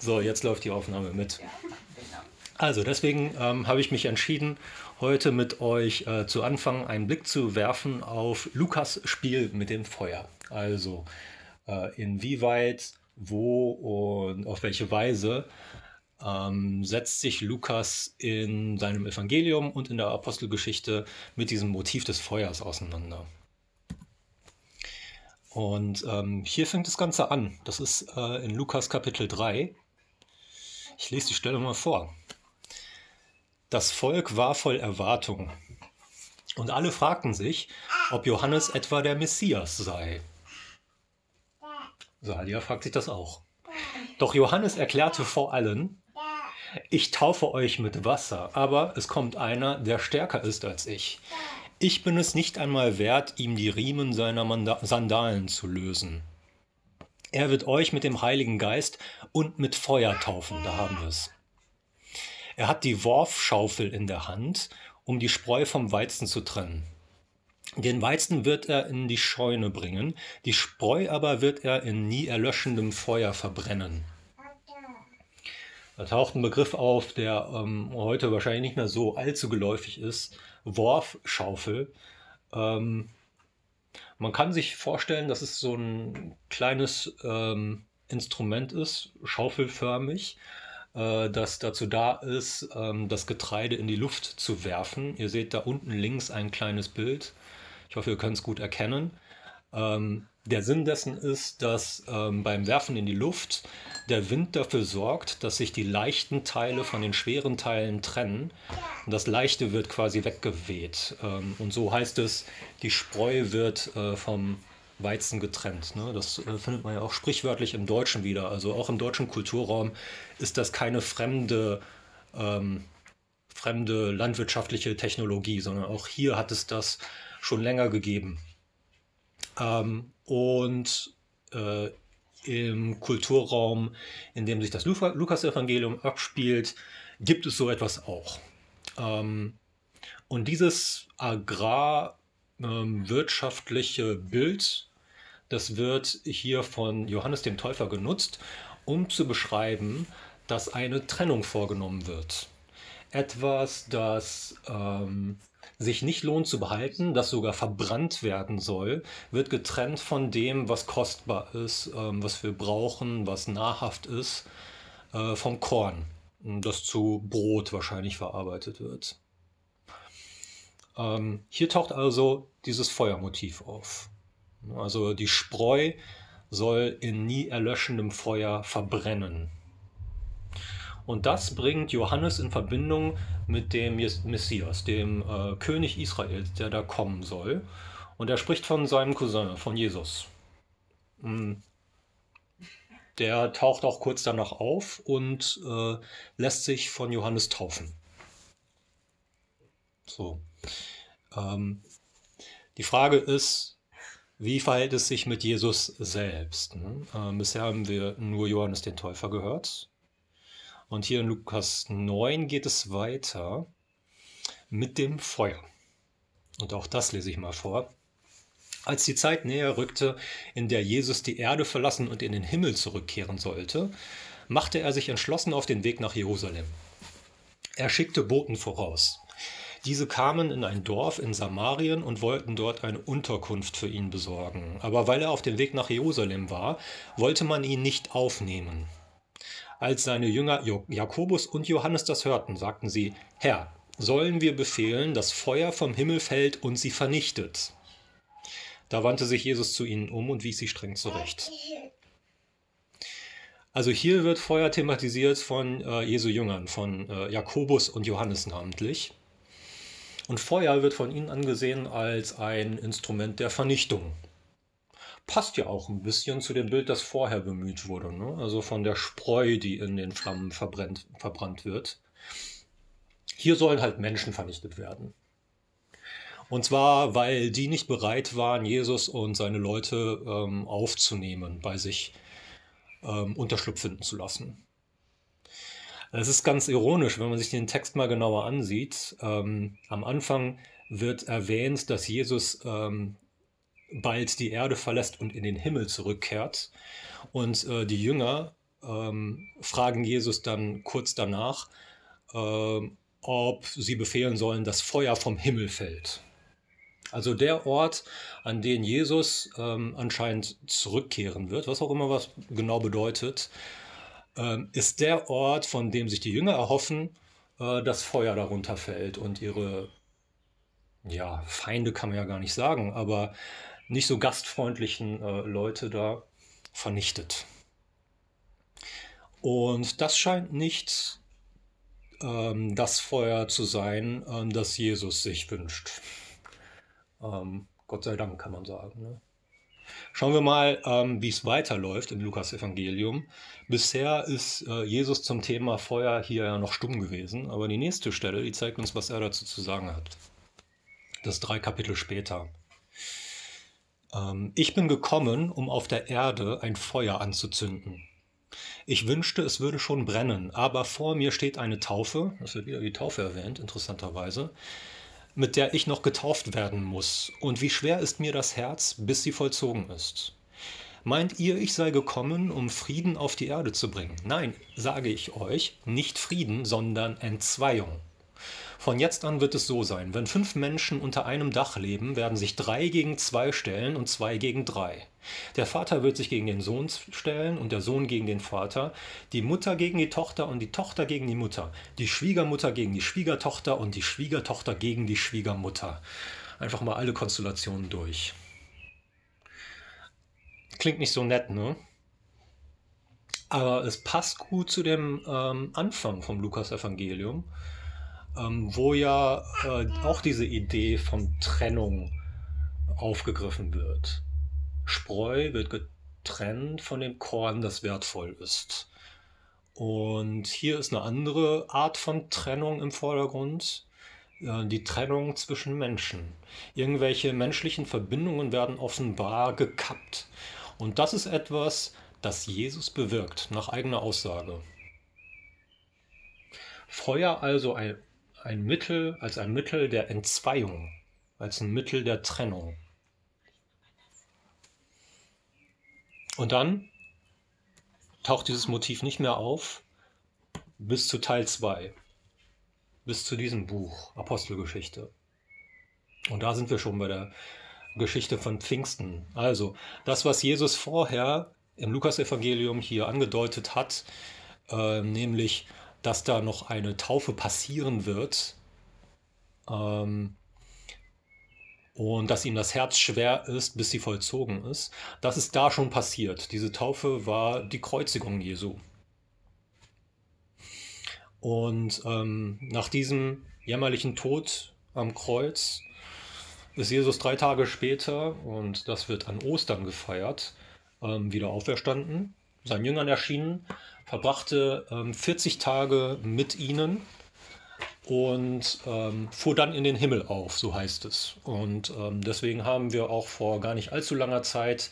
So, jetzt läuft die Aufnahme mit. Also deswegen ähm, habe ich mich entschieden, heute mit euch äh, zu Anfang einen Blick zu werfen auf Lukas Spiel mit dem Feuer. Also äh, inwieweit, wo und auf welche Weise ähm, setzt sich Lukas in seinem Evangelium und in der Apostelgeschichte mit diesem Motiv des Feuers auseinander. Und ähm, hier fängt das Ganze an. Das ist äh, in Lukas Kapitel 3. Ich lese die Stelle mal vor. Das Volk war voll Erwartung. Und alle fragten sich, ob Johannes etwa der Messias sei. Salia fragt sich das auch. Doch Johannes erklärte vor allen, ich taufe euch mit Wasser, aber es kommt einer, der stärker ist als ich. Ich bin es nicht einmal wert, ihm die Riemen seiner Manda Sandalen zu lösen. Er wird euch mit dem Heiligen Geist und mit Feuer taufen, da haben wir es. Er hat die Worfschaufel in der Hand, um die Spreu vom Weizen zu trennen. Den Weizen wird er in die Scheune bringen, die Spreu aber wird er in nie erlöschendem Feuer verbrennen. Da taucht ein Begriff auf, der ähm, heute wahrscheinlich nicht mehr so allzu geläufig ist. Worfschaufel. Ähm, man kann sich vorstellen, dass es so ein kleines ähm, Instrument ist, schaufelförmig, äh, das dazu da ist, ähm, das Getreide in die Luft zu werfen. Ihr seht da unten links ein kleines Bild. Ich hoffe, ihr könnt es gut erkennen. Ähm, der Sinn dessen ist, dass ähm, beim Werfen in die Luft der Wind dafür sorgt, dass sich die leichten Teile von den schweren Teilen trennen. Und das Leichte wird quasi weggeweht. Ähm, und so heißt es, die Spreu wird äh, vom Weizen getrennt. Ne? Das äh, findet man ja auch sprichwörtlich im Deutschen wieder. Also auch im deutschen Kulturraum ist das keine fremde, ähm, fremde landwirtschaftliche Technologie, sondern auch hier hat es das schon länger gegeben. Ähm, und äh, im Kulturraum, in dem sich das Lukas-Evangelium abspielt, gibt es so etwas auch. Ähm, und dieses agrarwirtschaftliche ähm, Bild, das wird hier von Johannes dem Täufer genutzt, um zu beschreiben, dass eine Trennung vorgenommen wird. Etwas, das ähm, sich nicht lohnt zu behalten, das sogar verbrannt werden soll, wird getrennt von dem, was kostbar ist, ähm, was wir brauchen, was nahrhaft ist, äh, vom Korn, das zu Brot wahrscheinlich verarbeitet wird. Ähm, hier taucht also dieses Feuermotiv auf. Also die Spreu soll in nie erlöschendem Feuer verbrennen. Und das bringt Johannes in Verbindung mit dem Messias, dem äh, König Israels, der da kommen soll. Und er spricht von seinem Cousin, von Jesus. Hm. Der taucht auch kurz danach auf und äh, lässt sich von Johannes taufen. So. Ähm, die Frage ist, wie verhält es sich mit Jesus selbst? Ne? Äh, bisher haben wir nur Johannes den Täufer gehört. Und hier in Lukas 9 geht es weiter mit dem Feuer. Und auch das lese ich mal vor. Als die Zeit näher rückte, in der Jesus die Erde verlassen und in den Himmel zurückkehren sollte, machte er sich entschlossen auf den Weg nach Jerusalem. Er schickte Boten voraus. Diese kamen in ein Dorf in Samarien und wollten dort eine Unterkunft für ihn besorgen. Aber weil er auf dem Weg nach Jerusalem war, wollte man ihn nicht aufnehmen. Als seine Jünger Jakobus und Johannes das hörten, sagten sie, Herr, sollen wir befehlen, dass Feuer vom Himmel fällt und sie vernichtet? Da wandte sich Jesus zu ihnen um und wies sie streng zurecht. Also hier wird Feuer thematisiert von äh, Jesu Jüngern, von äh, Jakobus und Johannes namentlich. Und Feuer wird von ihnen angesehen als ein Instrument der Vernichtung passt ja auch ein bisschen zu dem Bild, das vorher bemüht wurde. Ne? Also von der Spreu, die in den Flammen verbrennt, verbrannt wird. Hier sollen halt Menschen vernichtet werden. Und zwar, weil die nicht bereit waren, Jesus und seine Leute ähm, aufzunehmen, bei sich ähm, Unterschlupf finden zu lassen. Es ist ganz ironisch, wenn man sich den Text mal genauer ansieht. Ähm, am Anfang wird erwähnt, dass Jesus ähm, bald die Erde verlässt und in den Himmel zurückkehrt. Und äh, die Jünger, äh, ähm, fragen Jesus dann kurz danach, äh, ob sie befehlen sollen, dass Feuer vom Himmel fällt. Also der Ort, an den Jesus ähm, anscheinend zurückkehren wird, was auch immer was genau bedeutet, ähm, ist der Ort, von dem sich die Jünger erhoffen, äh, dass Feuer darunter fällt und ihre ja, Feinde kann man ja gar nicht sagen, aber nicht so gastfreundlichen äh, Leute da vernichtet. Und das scheint nicht ähm, das Feuer zu sein, ähm, das Jesus sich wünscht. Ähm, Gott sei Dank kann man sagen. Ne? Schauen wir mal, ähm, wie es weiterläuft im Lukas-Evangelium. Bisher ist äh, Jesus zum Thema Feuer hier ja noch stumm gewesen, aber die nächste Stelle, die zeigt uns, was er dazu zu sagen hat. Das drei Kapitel später. Ähm, ich bin gekommen, um auf der Erde ein Feuer anzuzünden. Ich wünschte, es würde schon brennen, aber vor mir steht eine Taufe, das wird wieder die Taufe erwähnt, interessanterweise, mit der ich noch getauft werden muss. Und wie schwer ist mir das Herz, bis sie vollzogen ist. Meint ihr, ich sei gekommen, um Frieden auf die Erde zu bringen? Nein, sage ich euch, nicht Frieden, sondern Entzweiung. Von jetzt an wird es so sein, wenn fünf Menschen unter einem Dach leben, werden sich drei gegen zwei stellen und zwei gegen drei. Der Vater wird sich gegen den Sohn stellen und der Sohn gegen den Vater, die Mutter gegen die Tochter und die Tochter gegen die Mutter, die Schwiegermutter gegen die Schwiegertochter und die Schwiegertochter gegen die Schwiegermutter. Einfach mal alle Konstellationen durch. Klingt nicht so nett, ne? Aber es passt gut zu dem ähm, Anfang vom Lukas-Evangelium ähm, wo ja äh, auch diese Idee von Trennung aufgegriffen wird. Spreu wird getrennt von dem Korn, das wertvoll ist. Und hier ist eine andere Art von Trennung im Vordergrund, äh, die Trennung zwischen Menschen. Irgendwelche menschlichen Verbindungen werden offenbar gekappt. Und das ist etwas, das Jesus bewirkt, nach eigener Aussage. Feuer also ein ein Mittel, als ein Mittel der Entzweiung, als ein Mittel der Trennung. Und dann taucht dieses Motiv nicht mehr auf bis zu Teil 2, bis zu diesem Buch Apostelgeschichte. Und da sind wir schon bei der Geschichte von Pfingsten. Also das, was Jesus vorher im Lukasevangelium hier angedeutet hat, äh, nämlich dass da noch eine Taufe passieren wird ähm, und dass ihm das Herz schwer ist, bis sie vollzogen ist. Das ist da schon passiert. Diese Taufe war die Kreuzigung Jesu. Und ähm, nach diesem jämmerlichen Tod am Kreuz ist Jesus drei Tage später, und das wird an Ostern gefeiert, ähm, wieder auferstanden, seinen Jüngern erschienen verbrachte ähm, 40 Tage mit ihnen und ähm, fuhr dann in den Himmel auf, so heißt es. Und ähm, deswegen haben wir auch vor gar nicht allzu langer Zeit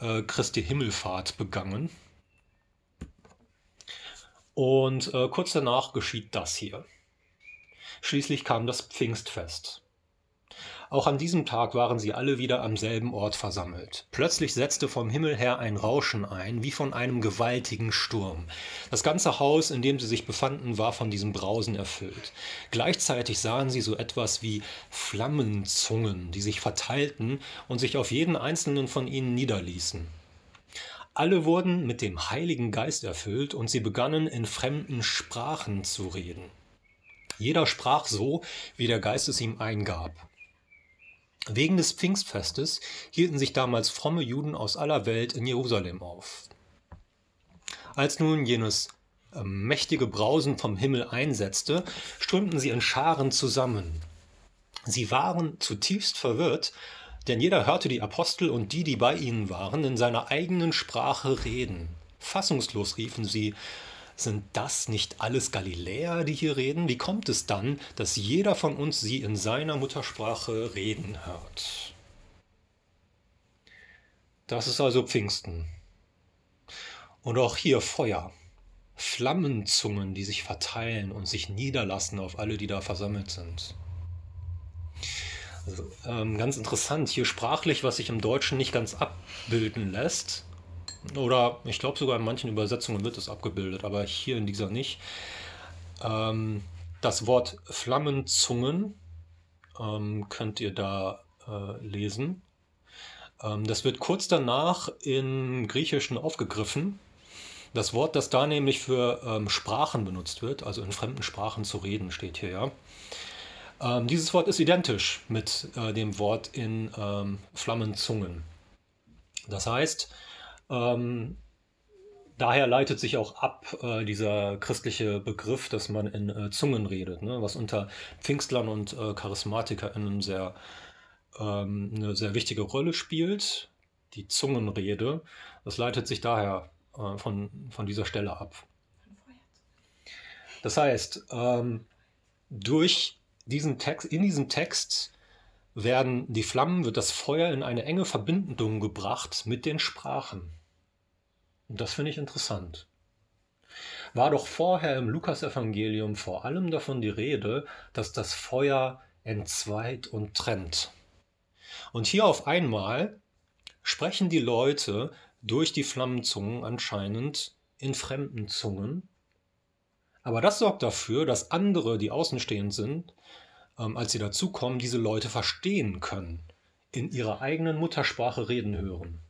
äh, Christi Himmelfahrt begangen. Und äh, kurz danach geschieht das hier. Schließlich kam das Pfingstfest. Auch an diesem Tag waren sie alle wieder am selben Ort versammelt. Plötzlich setzte vom Himmel her ein Rauschen ein, wie von einem gewaltigen Sturm. Das ganze Haus, in dem sie sich befanden, war von diesem Brausen erfüllt. Gleichzeitig sahen sie so etwas wie Flammenzungen, die sich verteilten und sich auf jeden einzelnen von ihnen niederließen. Alle wurden mit dem Heiligen Geist erfüllt und sie begannen in fremden Sprachen zu reden. Jeder sprach so, wie der Geist es ihm eingab. Wegen des Pfingstfestes hielten sich damals fromme Juden aus aller Welt in Jerusalem auf. Als nun jenes ähm, mächtige Brausen vom Himmel einsetzte, strömten sie in Scharen zusammen. Sie waren zutiefst verwirrt, denn jeder hörte die Apostel und die, die bei ihnen waren, in seiner eigenen Sprache reden. Fassungslos riefen sie, sind das nicht alles Galiläer, die hier reden? Wie kommt es dann, dass jeder von uns sie in seiner Muttersprache reden hört? Das ist also Pfingsten. Und auch hier Feuer. Flammenzungen, die sich verteilen und sich niederlassen auf alle, die da versammelt sind. Also, ähm, ganz interessant, hier sprachlich, was sich im Deutschen nicht ganz abbilden lässt. Oder ich glaube sogar in manchen Übersetzungen wird es abgebildet, aber hier in dieser nicht. Ähm, das Wort Flammenzungen ähm, könnt ihr da äh, lesen. Ähm, das wird kurz danach im Griechischen aufgegriffen. Das Wort, das da nämlich für ähm, Sprachen benutzt wird, also in fremden Sprachen zu reden, steht hier ja. Ähm, dieses Wort ist identisch mit äh, dem Wort in ähm, Flammenzungen. Das heißt, ähm, daher leitet sich auch ab äh, dieser christliche Begriff, dass man in äh, Zungen redet, ne? was unter Pfingstlern und äh, CharismatikerInnen sehr, ähm, eine sehr wichtige Rolle spielt. Die Zungenrede, das leitet sich daher äh, von, von dieser Stelle ab. Das heißt, ähm, durch diesen Text, in diesem Text werden die Flammen, wird das Feuer in eine enge Verbindung gebracht mit den Sprachen. Und das finde ich interessant. War doch vorher im Lukasevangelium vor allem davon die Rede, dass das Feuer entzweit und trennt. Und hier auf einmal sprechen die Leute durch die Flammenzungen anscheinend in fremden Zungen. Aber das sorgt dafür, dass andere, die außenstehend sind, ähm, als sie dazukommen, diese Leute verstehen können, in ihrer eigenen Muttersprache reden hören.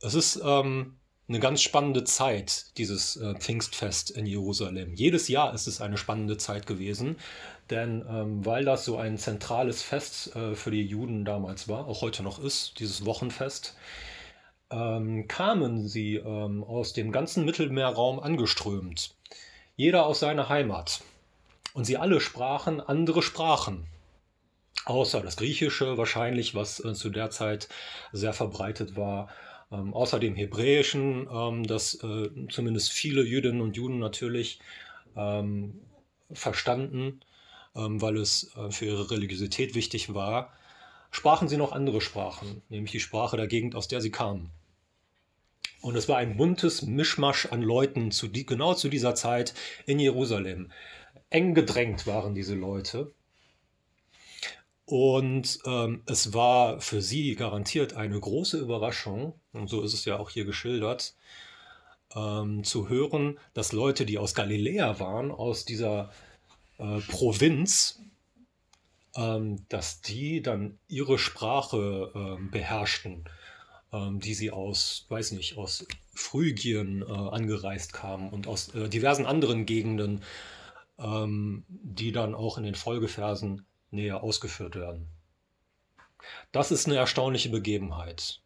Es ist ähm, eine ganz spannende Zeit, dieses äh, Pfingstfest in Jerusalem. Jedes Jahr ist es eine spannende Zeit gewesen, denn ähm, weil das so ein zentrales Fest äh, für die Juden damals war, auch heute noch ist, dieses Wochenfest, ähm, kamen sie ähm, aus dem ganzen Mittelmeerraum angeströmt. Jeder aus seiner Heimat. Und sie alle sprachen andere Sprachen. Außer das Griechische wahrscheinlich, was äh, zu der Zeit sehr verbreitet war ähm, außer dem Hebräischen, ähm, das äh, zumindest viele Jüdinnen und Juden natürlich ähm, verstanden, ähm, weil es äh, für ihre Religiosität wichtig war, sprachen sie noch andere Sprachen, nämlich die Sprache der Gegend, aus der sie kamen. Und es war ein buntes Mischmasch an Leuten zu die, genau zu dieser Zeit in Jerusalem. Eng gedrängt waren diese Leute. Und ähm, es war für sie garantiert eine große Überraschung, und so ist es ja auch hier geschildert, ähm, zu hören, dass Leute, die aus Galiläa waren, aus dieser äh, Provinz, ähm, dass die dann ihre Sprache ähm, beherrschten, ähm, die sie aus, weiß nicht, aus Phrygien äh, angereist kamen und aus äh, diversen anderen Gegenden, ähm, die dann auch in den Folgeversen näher ausgeführt werden. Das ist eine erstaunliche Begebenheit.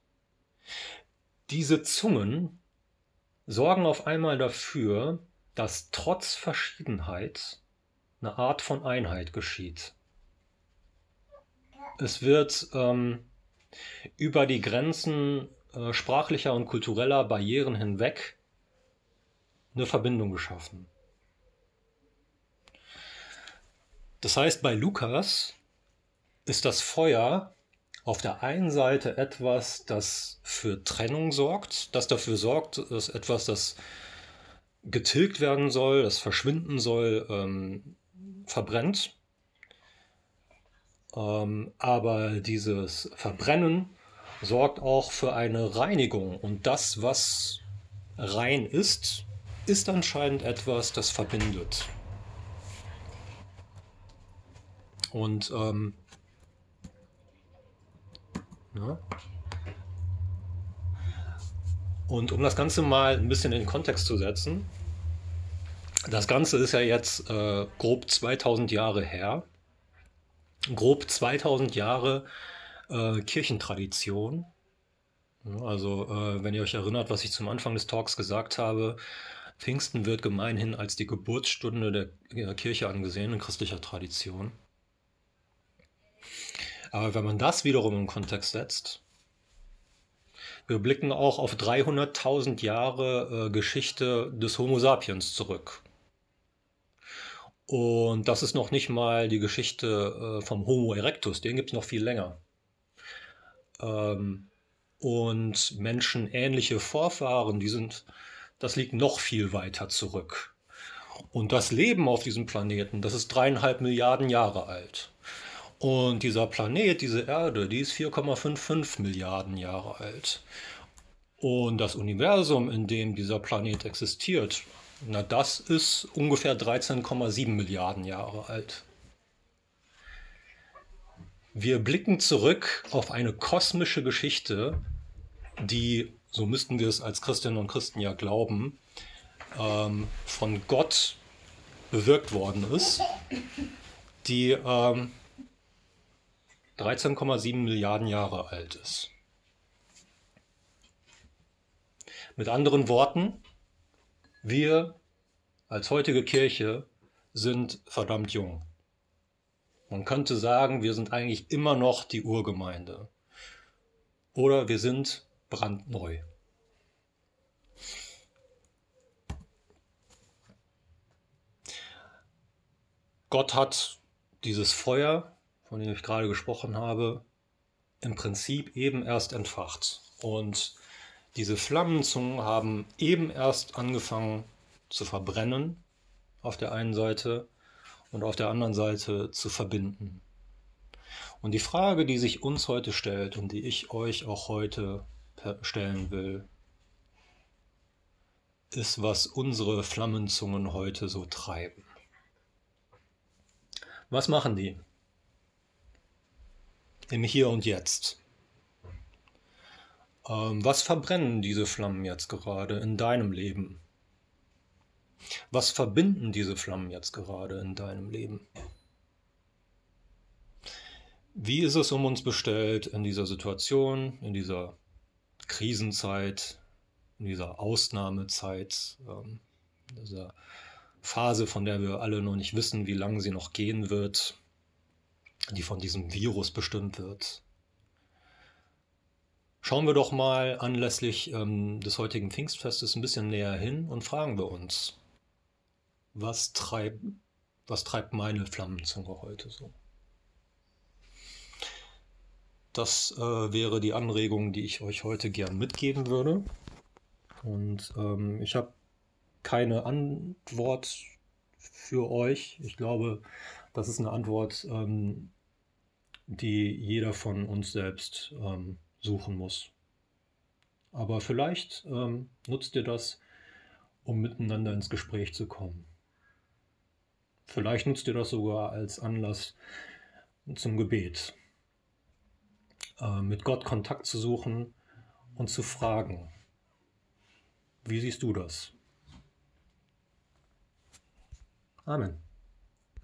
Diese Zungen sorgen auf einmal dafür, dass trotz Verschiedenheit eine Art von Einheit geschieht. Es wird ähm, über die Grenzen äh, sprachlicher und kultureller Barrieren hinweg eine Verbindung geschaffen. Das heißt, bei Lukas ist das Feuer auf der einen Seite etwas, das für Trennung sorgt, das dafür sorgt, dass etwas, das getilgt werden soll, das verschwinden soll, ähm, verbrennt. Ähm, aber dieses Verbrennen sorgt auch für eine Reinigung. Und das, was rein ist, ist anscheinend etwas, das verbindet. Und ähm, ja. Und um das Ganze mal ein bisschen in den Kontext zu setzen, das Ganze ist ja jetzt äh, grob 2000 Jahre her. Grob 2000 Jahre äh, Kirchentradition. Also, äh, wenn ihr euch erinnert, was ich zum Anfang des Talks gesagt habe, Pfingsten wird gemeinhin als die Geburtsstunde der Kirche angesehen in christlicher Tradition. Aber wenn man das wiederum im Kontext setzt, wir blicken auch auf 300.000 Jahre äh, Geschichte des Homo sapiens zurück. Und das ist noch nicht mal die Geschichte äh, vom Homo erectus, den gibt es noch viel länger. Ähm, und menschenähnliche Vorfahren, die sind, das liegt noch viel weiter zurück. Und das Leben auf diesem Planeten, das ist dreieinhalb Milliarden Jahre alt. Und dieser Planet, diese Erde, die ist 4,55 Milliarden Jahre alt. Und das Universum, in dem dieser Planet existiert, na das ist ungefähr 13,7 Milliarden Jahre alt. Wir blicken zurück auf eine kosmische Geschichte, die, so müssten wir es als Christinnen und Christen ja glauben, ähm, von Gott bewirkt worden ist, die ähm, 13,7 Milliarden Jahre alt ist. Mit anderen Worten, wir als heutige Kirche sind verdammt jung. Man könnte sagen, wir sind eigentlich immer noch die Urgemeinde. Oder wir sind brandneu. Gott hat dieses Feuer, von dem ich gerade gesprochen habe, im Prinzip eben erst entfacht. Und diese Flammenzungen haben eben erst angefangen zu verbrennen auf der einen Seite und auf der anderen Seite zu verbinden. Und die Frage, die sich uns heute stellt und die ich euch auch heute stellen will, ist, was unsere Flammenzungen heute so treiben. Was machen die? Im Hier und Jetzt. Ähm, was verbrennen diese Flammen jetzt gerade in deinem Leben? Was verbinden diese Flammen jetzt gerade in deinem Leben? Wie ist es um uns bestellt in dieser Situation, in dieser Krisenzeit, in dieser Ausnahmezeit, ähm, in dieser Phase, von der wir alle noch nicht wissen, wie lange sie noch gehen wird, die von diesem Virus bestimmt wird? Schauen wir doch mal anlässlich ähm, des heutigen Pfingstfestes ein bisschen näher hin und fragen wir uns, was treibt, was treibt meine Flammenzunge heute so? Das äh, wäre die Anregung, die ich euch heute gern mitgeben würde. Und ähm, ich habe keine Antwort für euch. Ich glaube, das ist eine Antwort, ähm, die jeder von uns selbst ähm, suchen muss. Aber vielleicht ähm, nutzt ihr das, um miteinander ins Gespräch zu kommen. Vielleicht nutzt ihr das sogar als Anlass zum Gebet, äh, mit Gott Kontakt zu suchen und zu fragen, wie siehst du das? Amen.